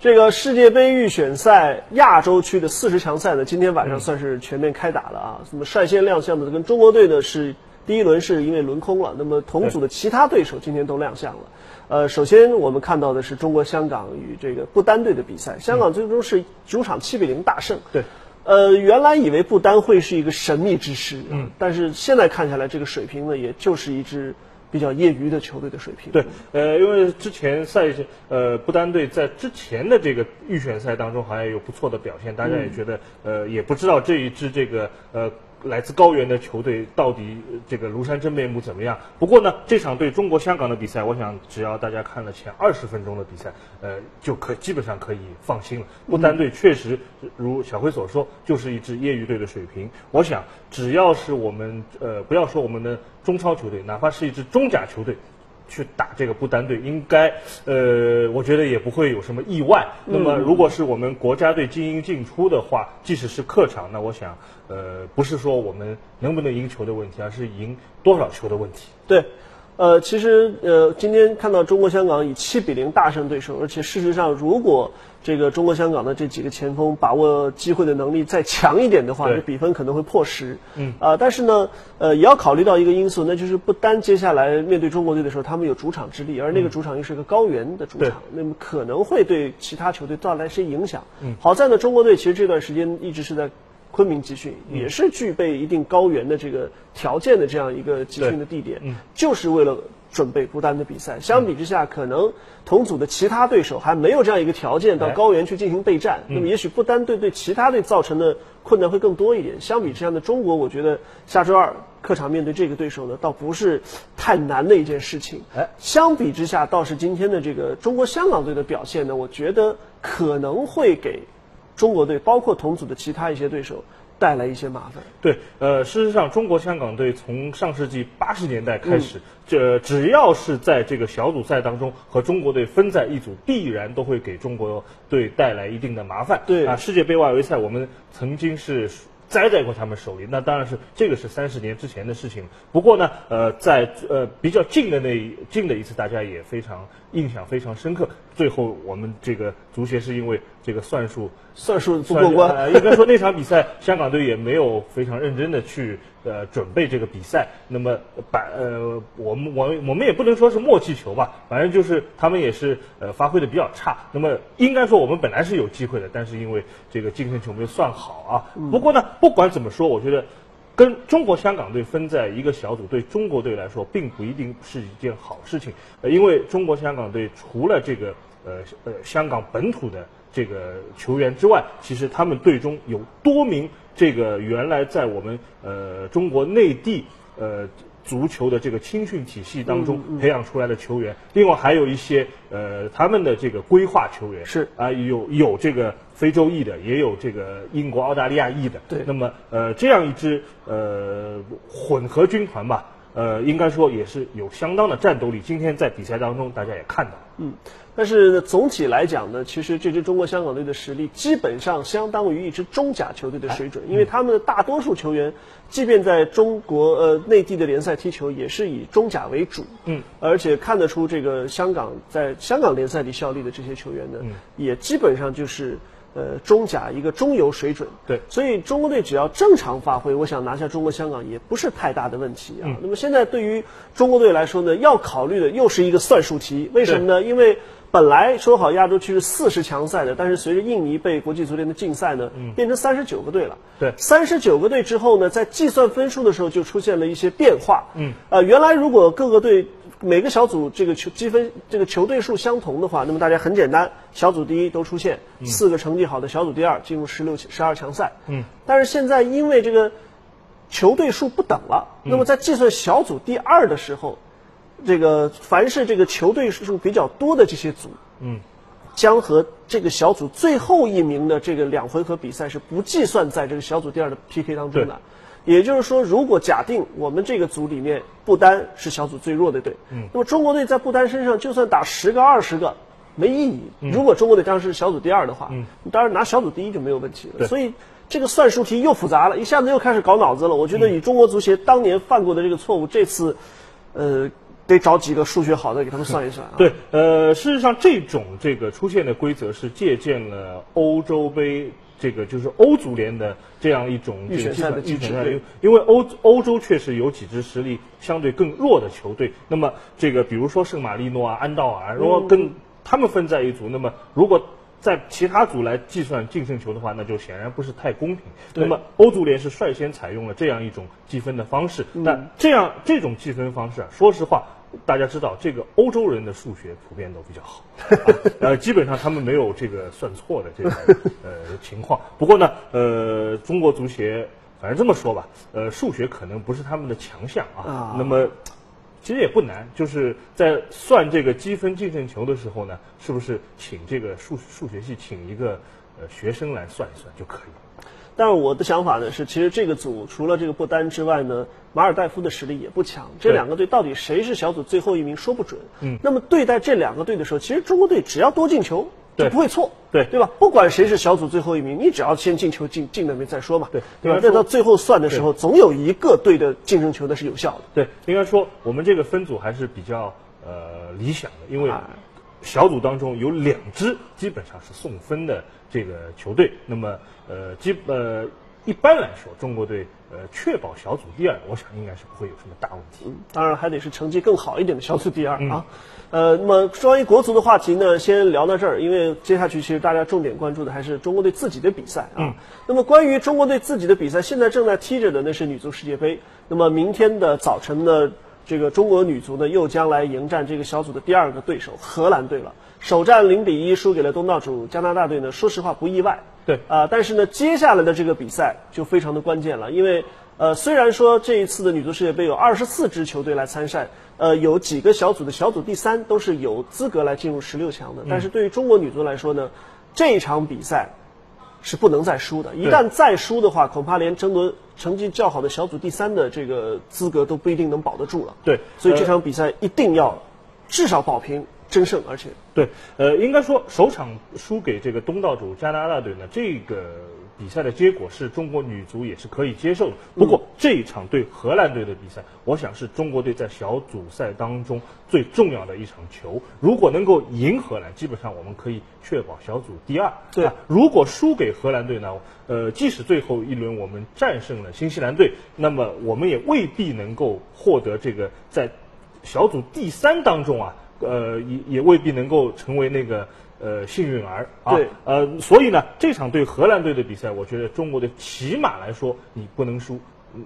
这个世界杯预选赛亚洲区的四十强赛呢，今天晚上算是全面开打了啊。那么率先亮相的跟中国队呢是第一轮是因为轮空了，那么同组的其他对手今天都亮相了。呃，首先我们看到的是中国香港与这个不丹队的比赛，香港最终是主场七比零大胜。对，呃，原来以为不丹会是一个神秘之师，嗯，但是现在看下来，这个水平呢，也就是一支。比较业余的球队的水平。对，呃，因为之前赛呃，不丹队在之前的这个预选赛当中好像有不错的表现，大家也觉得，呃，也不知道这一支这个呃。来自高原的球队到底这个庐山真面目怎么样？不过呢，这场对中国香港的比赛，我想只要大家看了前二十分钟的比赛，呃，就可基本上可以放心了。不丹队确实如小辉所说，就是一支业余队的水平。我想，只要是我们呃，不要说我们的中超球队，哪怕是一支中甲球队。去打这个不丹队，应该，呃，我觉得也不会有什么意外。那么，如果是我们国家队精英进出的话，即使是客场，那我想，呃，不是说我们能不能赢球的问题，而是赢多少球的问题。对。呃，其实呃，今天看到中国香港以七比零大胜对手，而且事实上，如果这个中国香港的这几个前锋把握机会的能力再强一点的话，这比分可能会破十。嗯。啊，但是呢，呃，也要考虑到一个因素，那就是不单接下来面对中国队的时候，他们有主场之力，而那个主场又是个高原的主场，那么可能会对其他球队带来一些影响。嗯。好在呢，中国队其实这段时间一直是在。昆明集训也是具备一定高原的这个条件的这样一个集训的地点，就是为了准备不丹的比赛。相比之下，可能同组的其他对手还没有这样一个条件到高原去进行备战。那么，也许不丹队对其他队造成的困难会更多一点。相比之下呢，中国我觉得下周二客场面对这个对手呢，倒不是太难的一件事情。哎，相比之下，倒是今天的这个中国香港队的表现呢，我觉得可能会给。中国队包括同组的其他一些对手带来一些麻烦。对，呃，事实上，中国香港队从上世纪八十年代开始，这只要是在这个小组赛当中和中国队分在一组，必然都会给中国队带来一定的麻烦。对啊，世界杯外围赛我们曾经是。栽在过他们手里，那当然是这个是三十年之前的事情。不过呢，呃，在呃比较近的那近的一次，大家也非常印象非常深刻。最后我们这个足协是因为这个算术算术不过关，应该说那场比赛香港队也没有非常认真的去。呃，准备这个比赛，那么把呃，我们我我们也不能说是默契球吧，反正就是他们也是呃发挥的比较差。那么应该说我们本来是有机会的，但是因为这个净胜球没有算好啊。不过呢，不管怎么说，我觉得跟中国香港队分在一个小组，对中国队来说并不一定是一件好事情。呃，因为中国香港队除了这个呃呃香港本土的这个球员之外，其实他们队中有多名。这个原来在我们呃中国内地呃足球的这个青训体系当中培养出来的球员，另外还有一些呃他们的这个规划球员是啊有有这个非洲裔的，也有这个英国澳大利亚裔的。对，那么呃这样一支呃混合军团吧。呃，应该说也是有相当的战斗力。今天在比赛当中，大家也看到，嗯，但是总体来讲呢，其实这支中国香港队的实力基本上相当于一支中甲球队的水准，因为他们的大多数球员，即便在中国呃内地的联赛踢球，也是以中甲为主，嗯，而且看得出这个香港在香港联赛里效力的这些球员呢，也基本上就是。呃，中甲一个中游水准，对，所以中国队只要正常发挥，我想拿下中国香港也不是太大的问题啊。那么现在对于中国队来说呢，要考虑的又是一个算术题，为什么呢？因为本来说好亚洲区是四十强赛的，但是随着印尼被国际足联的禁赛呢，变成三十九个队了。对，三十九个队之后呢，在计算分数的时候就出现了一些变化。嗯，呃，原来如果各个队。每个小组这个球积分这个球队数相同的话，那么大家很简单，小组第一都出现，四个成绩好的小组第二进入十六十二强赛。嗯，但是现在因为这个球队数不等了，那么在计算小组第二的时候，这个凡是这个球队数比较多的这些组，嗯，将和这个小组最后一名的这个两回合比赛是不计算在这个小组第二的 PK 当中的。也就是说，如果假定我们这个组里面不丹是小组最弱的队，嗯，那么中国队在不丹身上就算打十个二十个没意义。如果中国队当时是小组第二的话，嗯，当然拿小组第一就没有问题了。所以这个算术题又复杂了，一下子又开始搞脑子了。我觉得以中国足协当年犯过的这个错误，这次，呃。得找几个数学好的给他们算一算啊。对，呃，事实上这种这个出现的规则是借鉴了欧洲杯这个就是欧足联的这样一种预选赛的机制因为欧欧洲确实有几支实力相对更弱的球队，那么这个比如说圣马力诺啊、安道尔，如果跟他们分在一组，那么如果在其他组来计算净胜球的话，那就显然不是太公平。那么欧足联是率先采用了这样一种计分的方式，那这样这种计分方式啊，说实话。大家知道，这个欧洲人的数学普遍都比较好，啊呃，基本上他们没有这个算错的这个 呃情况。不过呢，呃，中国足协反正这么说吧，呃，数学可能不是他们的强项啊。啊那么其实也不难，就是在算这个积分净胜球的时候呢，是不是请这个数数学系请一个呃学生来算一算就可以了？但是我的想法呢是，其实这个组除了这个不丹之外呢，马尔代夫的实力也不强。这两个队到底谁是小组最后一名说不准。嗯，那么对待这两个队的时候，其实中国队只要多进球就不会错。对对吧？不管谁是小组最后一名，你只要先进球进进了没再说嘛。对对吧？再到最后算的时候，总有一个队的净胜球的是有效的。对，应该说我们这个分组还是比较呃理想的，因为哎小组当中有两支基本上是送分的这个球队，那么呃基呃一般来说，中国队呃确保小组第二，我想应该是不会有什么大问题。嗯当然还得是成绩更好一点的小组第二嗯啊。呃，那么关于国足的话题呢，先聊到这儿，因为接下去其实大家重点关注的还是中国队自己的比赛啊。嗯那么关于中国队自己的比赛，现在正在踢着的那是女足世界杯。那么明天的早晨呢，这个中国女足呢又将来迎战这个小组的第二个对手荷兰队了。首战零比一输给了东道主加拿大队呢，说实话不意外。对啊、但是呢，接下来的这个比赛就非常的关键了，因为呃，虽然说这一次的女足世界杯有二十四支球队来参赛，呃，有几个小组的小组第三都是有资格来进入十六强的，但是对于中国女足来说呢，这一场比赛是不能再输的，一旦再输的话，恐怕连争夺成绩较好的小组第三的这个资格都不一定能保得住了。对所以这呃场比赛一定要至少保平争胜，而且对，呃，应该说首场输给这个东道主加拿大队呢，这个比赛的结果是中国女足也是可以接受的。不过、这一场对荷兰队的比赛，我想是中国队在小组赛当中最重要的一场球。如果能够赢荷兰，基本上我们可以确保小组第二。对啊如果输给荷兰队呢，呃，即使最后一轮我们战胜了新西兰队，那么我们也未必能够获得这个在小组第三当中啊，呃，也也未必能够成为那个呃幸运儿啊。对呃，所以呢，这场对荷兰队的比赛，我觉得中国队起码来说你不能输，嗯，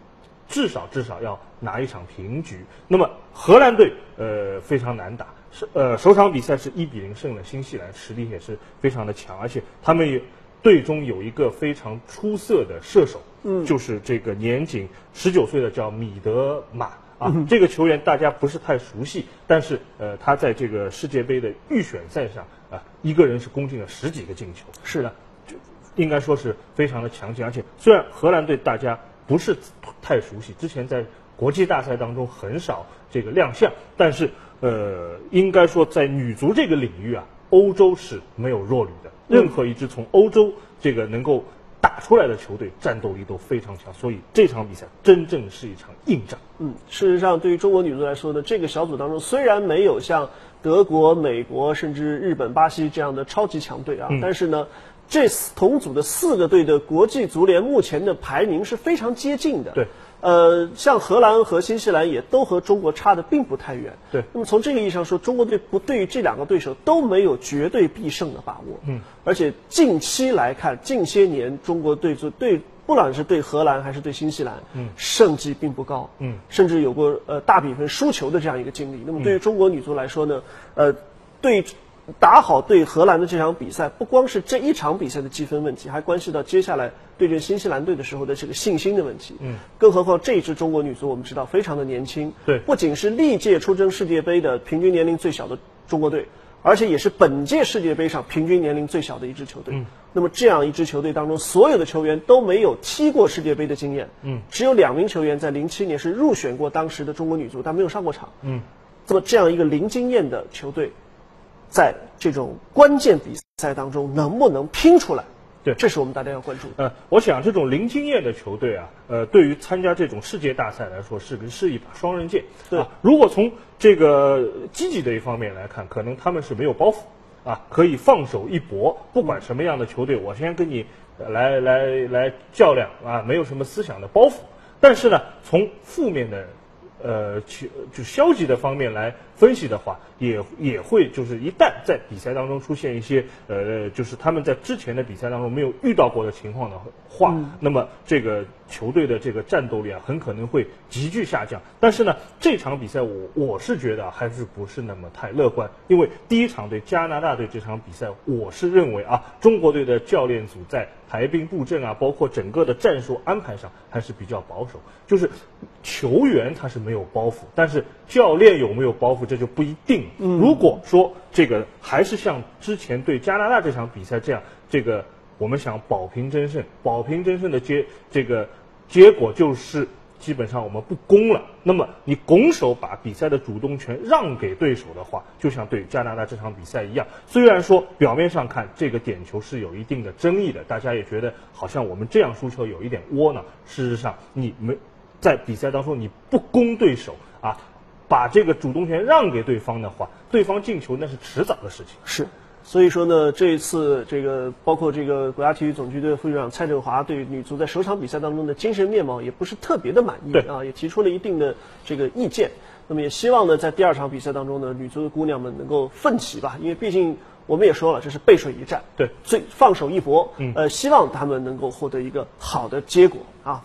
至少至少要拿一场平局。那么荷兰队呃非常难打，是呃首场比赛是一比零胜了新西兰，实力也是非常的强，而且他们也队中有一个非常出色的射手，嗯，就是这个年仅十九岁的叫米德马。啊，这个球员大家不是太熟悉，但是呃，他在这个世界杯的预选赛上啊，一个人是攻进了十几个进球，是的，就应该说是非常的强劲。而且虽然荷兰队大家不是太熟悉，之前在国际大赛当中很少这个亮相，但是呃，应该说在女足这个领域啊，欧洲是没有弱旅的。任何一支从欧洲这个能够打出来的球队，战斗力都非常强，所以这场比赛真正是一场硬仗。嗯，事实上，对于中国女足来说呢，这个小组当中虽然没有像德国、美国甚至日本、巴西这样的超级强队啊，但是呢，这四同组的四个队的国际足联目前的排名是非常接近的。对。呃，像荷兰和新西兰也都和中国差的并不太远。对那么从这个意义上说，中国队不对于这两个对手都没有绝对必胜的把握。嗯。而且近期来看，近些年中国队就对不管是对荷兰还是对新西兰，嗯，胜绩并不高。嗯。甚至有过呃大比分输球的这样一个经历。那么对于中国女足来说呢，呃，对打好对荷兰的这场比赛，不光是这一场比赛的积分问题，还关系到接下来对阵新西兰队的时候的这个信心的问题。嗯，更何况这一支中国女足我们知道非常的年轻，对不仅是历届出征世界杯的平均年龄最小的中国队。而且也是本届世界杯上平均年龄最小的一支球队。那么这样一支球队当中，所有的球员都没有踢过世界杯的经验。嗯，只有两名球员在零七年是入选过当时的中国女足，但没有上过场。嗯，那么这样一个零经验的球队，在这种关键比赛当中能不能拼出来，对这是我们大家要关注的。呃，我想这种零经验的球队啊，呃，对于参加这种世界大赛来说是个是一把双刃剑。对啊，如果从这个积极的一方面来看，可能他们是没有包袱啊，可以放手一搏，不管什么样的球队，我先跟你呃来来来较量啊，没有什么思想的包袱。但是呢，从负面的呃，去就消极的方面来分析的话，也也会就是一旦在比赛当中出现一些呃，就是他们在之前的比赛当中没有遇到过的情况的话，那么这个球队的这个战斗力啊，很可能会急剧下降。但是呢，这场比赛我我是觉得还是不是那么太乐观，因为第一场对加拿大队这场比赛，我是认为啊，中国队的教练组在排兵布阵啊，包括整个的战术安排上还是比较保守，就是球员他是没有包袱，但是教练有没有包袱这就不一定。如果说这个还是像之前对加拿大这场比赛这样，这个我们想保平争胜，保平争胜的结这个结果就是基本上我们不攻了。那么你拱手把比赛的主动权让给对手的话，就像对加拿大这场比赛一样，虽然说表面上看这个点球是有一定的争议的，大家也觉得好像我们这样输球有一点窝囊。事实上，你没在比赛当中你不攻对手啊，把这个主动权让给对方的话，对方进球那是迟早的事情。是，所以说呢，这一次这个包括这个国家体育总局的副局长蔡振华对女足在首场比赛当中的精神面貌也不是特别的满意啊，也提出了一定的这个意见。那么也希望呢，在第二场比赛当中呢，女足的姑娘们能够奋起吧，因为毕竟我们也说了，这是背水一战，对最放手一搏，呃，希望他们能够获得一个好的结果啊。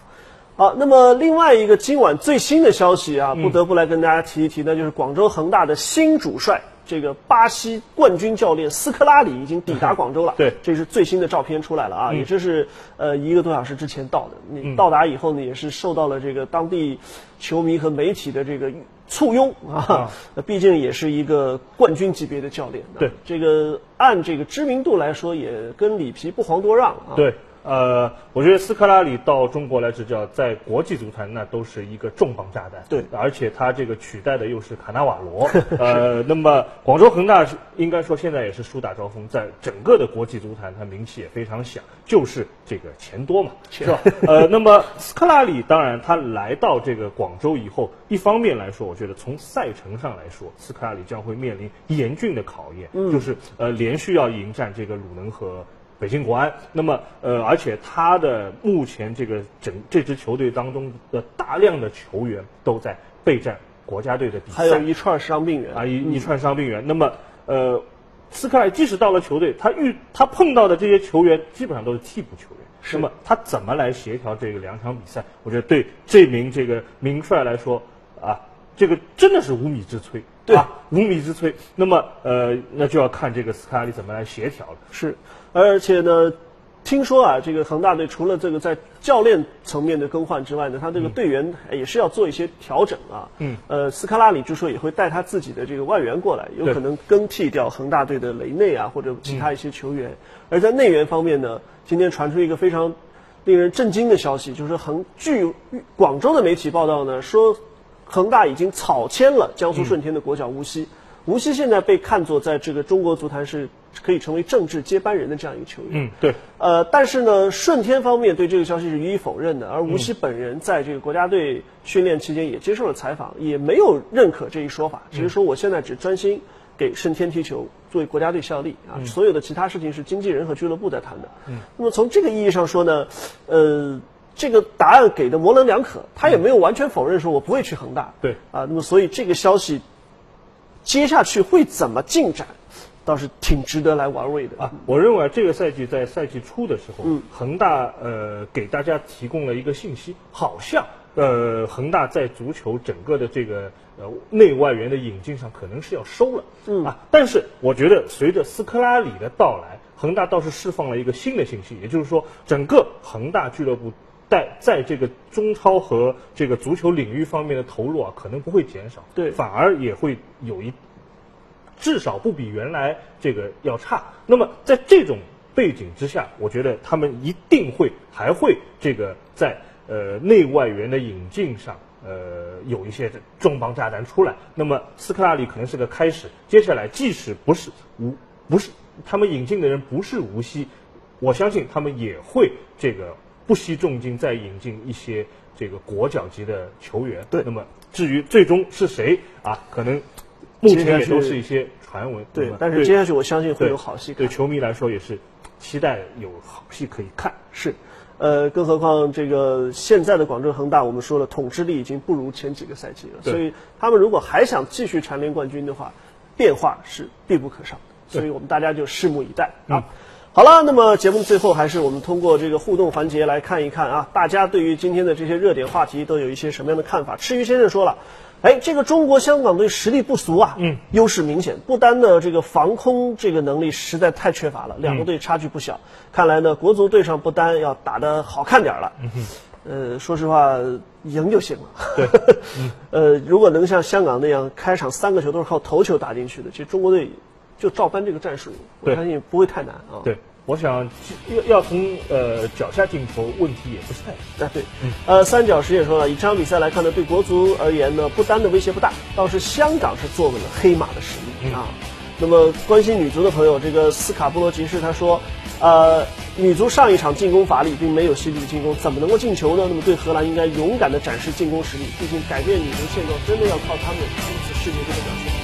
好，那么另外一个今晚最新的消息啊，不得不来跟大家提一提，那就是广州恒大的新主帅，这个巴西冠军教练斯科拉里已经抵达广州了。对这是最新的照片出来了啊，也就是呃一个多小时之前到的。你到达以后呢，也是受到了这个当地球迷和媒体的这个簇拥啊，那 毕竟也是一个冠军级别的教练。对，这个按这个知名度来说，也跟里皮不遑多让啊。对，呃，我觉得斯科拉里到中国来执教，在国际足坛那都是一个重磅炸弹。对而且他这个取代的又是卡纳瓦罗。呃，那么广州恒大是应该说现在也是树大招风，在整个的国际足坛，他名气也非常响，就是这个钱多嘛，是吧？呃，那么斯科拉里当然他来到这个广州以后，一方面来说，我觉得从赛程上来说，斯科拉里将会面临严峻的考验，就是呃连续要迎战这个鲁能和。北京国安，那么呃，而且他的目前这个整这支球队当中的大量的球员都在备战国家队的比赛，还有一串伤病员啊一一串伤病员。那么呃，斯科尔即使到了球队，他遇他碰到的这些球员基本上都是替补球员。是那么他怎么来协调这个两场比赛？我觉得对这名这个名帅来说啊，这个真的是无米之炊。对啊，无米之炊。那么呃，那就要看这个斯科拉里怎么来协调了。是，而且呢，听说啊，这个恒大队除了这个在教练层面的更换之外呢，他这个队员也是要做一些调整啊。嗯。呃，斯科拉里据说也会带他自己的这个外援过来，有可能更替掉恒大队的雷内啊或者其他一些球员。而在内援方面呢，今天传出一个非常令人震惊的消息，就是恒据广州的媒体报道呢说，恒大已经草签了江苏舜天的国脚吴曦。吴曦现在被看作在这个中国足坛是可以成为政治接班人的这样一个球员。嗯，对。呃，但是呢，顺天方面对这个消息是予以否认的，而吴曦本人在这个国家队训练期间也接受了采访，也没有认可这一说法，只是说我现在只专心给顺天踢球，作为国家队效力啊，所有的其他事情是经纪人和俱乐部在谈的。嗯，那么从这个意义上说呢，呃。这个答案给的模棱两可，他也没有完全否认说我不会去恒大。对啊，那么所以这个消息接下去会怎么进展，倒是挺值得来玩味的。啊，我认为这个赛季在赛季初的时候，嗯。恒大呃给大家提供了一个信息，好像呃恒大在足球整个的这个呃内外援的引进上可能是要收了，嗯。啊，但是我觉得随着斯科拉里的到来，恒大倒是释放了一个新的信息，也就是说整个恒大俱乐部。在在这个中超和这个足球领域方面的投入啊，可能不会减少，对反而也会有一至少不比原来这个要差。那么在这种背景之下，我觉得他们一定会还会这个在呃内外援的引进上。呃，有一些重磅炸弹出来，那么斯科拉里可能是个开始。接下来，即使不是无不是他们引进的人不是无锡，我相信他们也会这个不惜重金再引进一些这个国脚级的球员。对那么至于最终是谁啊，可能目前也都是一些传闻。对，但是接下去我相信会有好戏看。对球迷来说也是期待有好戏可以看。是。呃，更何况这个现在的广州恒大，我们说了，统治力已经不如前几个赛季了。所以他们如果还想继续蝉联冠军的话，变化是必不可少的。所以我们大家就拭目以待啊。好了，那么节目最后还是我们通过这个互动环节来看一看啊，大家对于今天的这些热点话题都有一些什么样的看法？吃鱼先生说了。哎，这个中国香港队实力不俗啊，嗯，优势明显，不单的这个防空这个能力实在太缺乏了，两个队差距不小。看来呢，国足队上不单要打得好看点了，呃，说实话，赢就行了。对，呃，如果能像香港那样开场三个球都是靠头球打进去的，其实中国队就照搬这个战术，我相信不会太难啊。对。我想要要从呃脚下进球，问题也不是太大。啊，对，呃，三角石也说了，以这场比赛来看呢，对国足而言呢，不单的威胁不大，倒是香港是坐稳了黑马的实力啊。那么关心女足的朋友，这个斯卡布罗吉士他说，呃，女足上一场进攻乏力，并没有犀利的进攻，怎么能够进球呢？那么对荷兰应该勇敢的展示进攻实力，毕竟改变女足现状真的要靠他们这次世界杯的表现。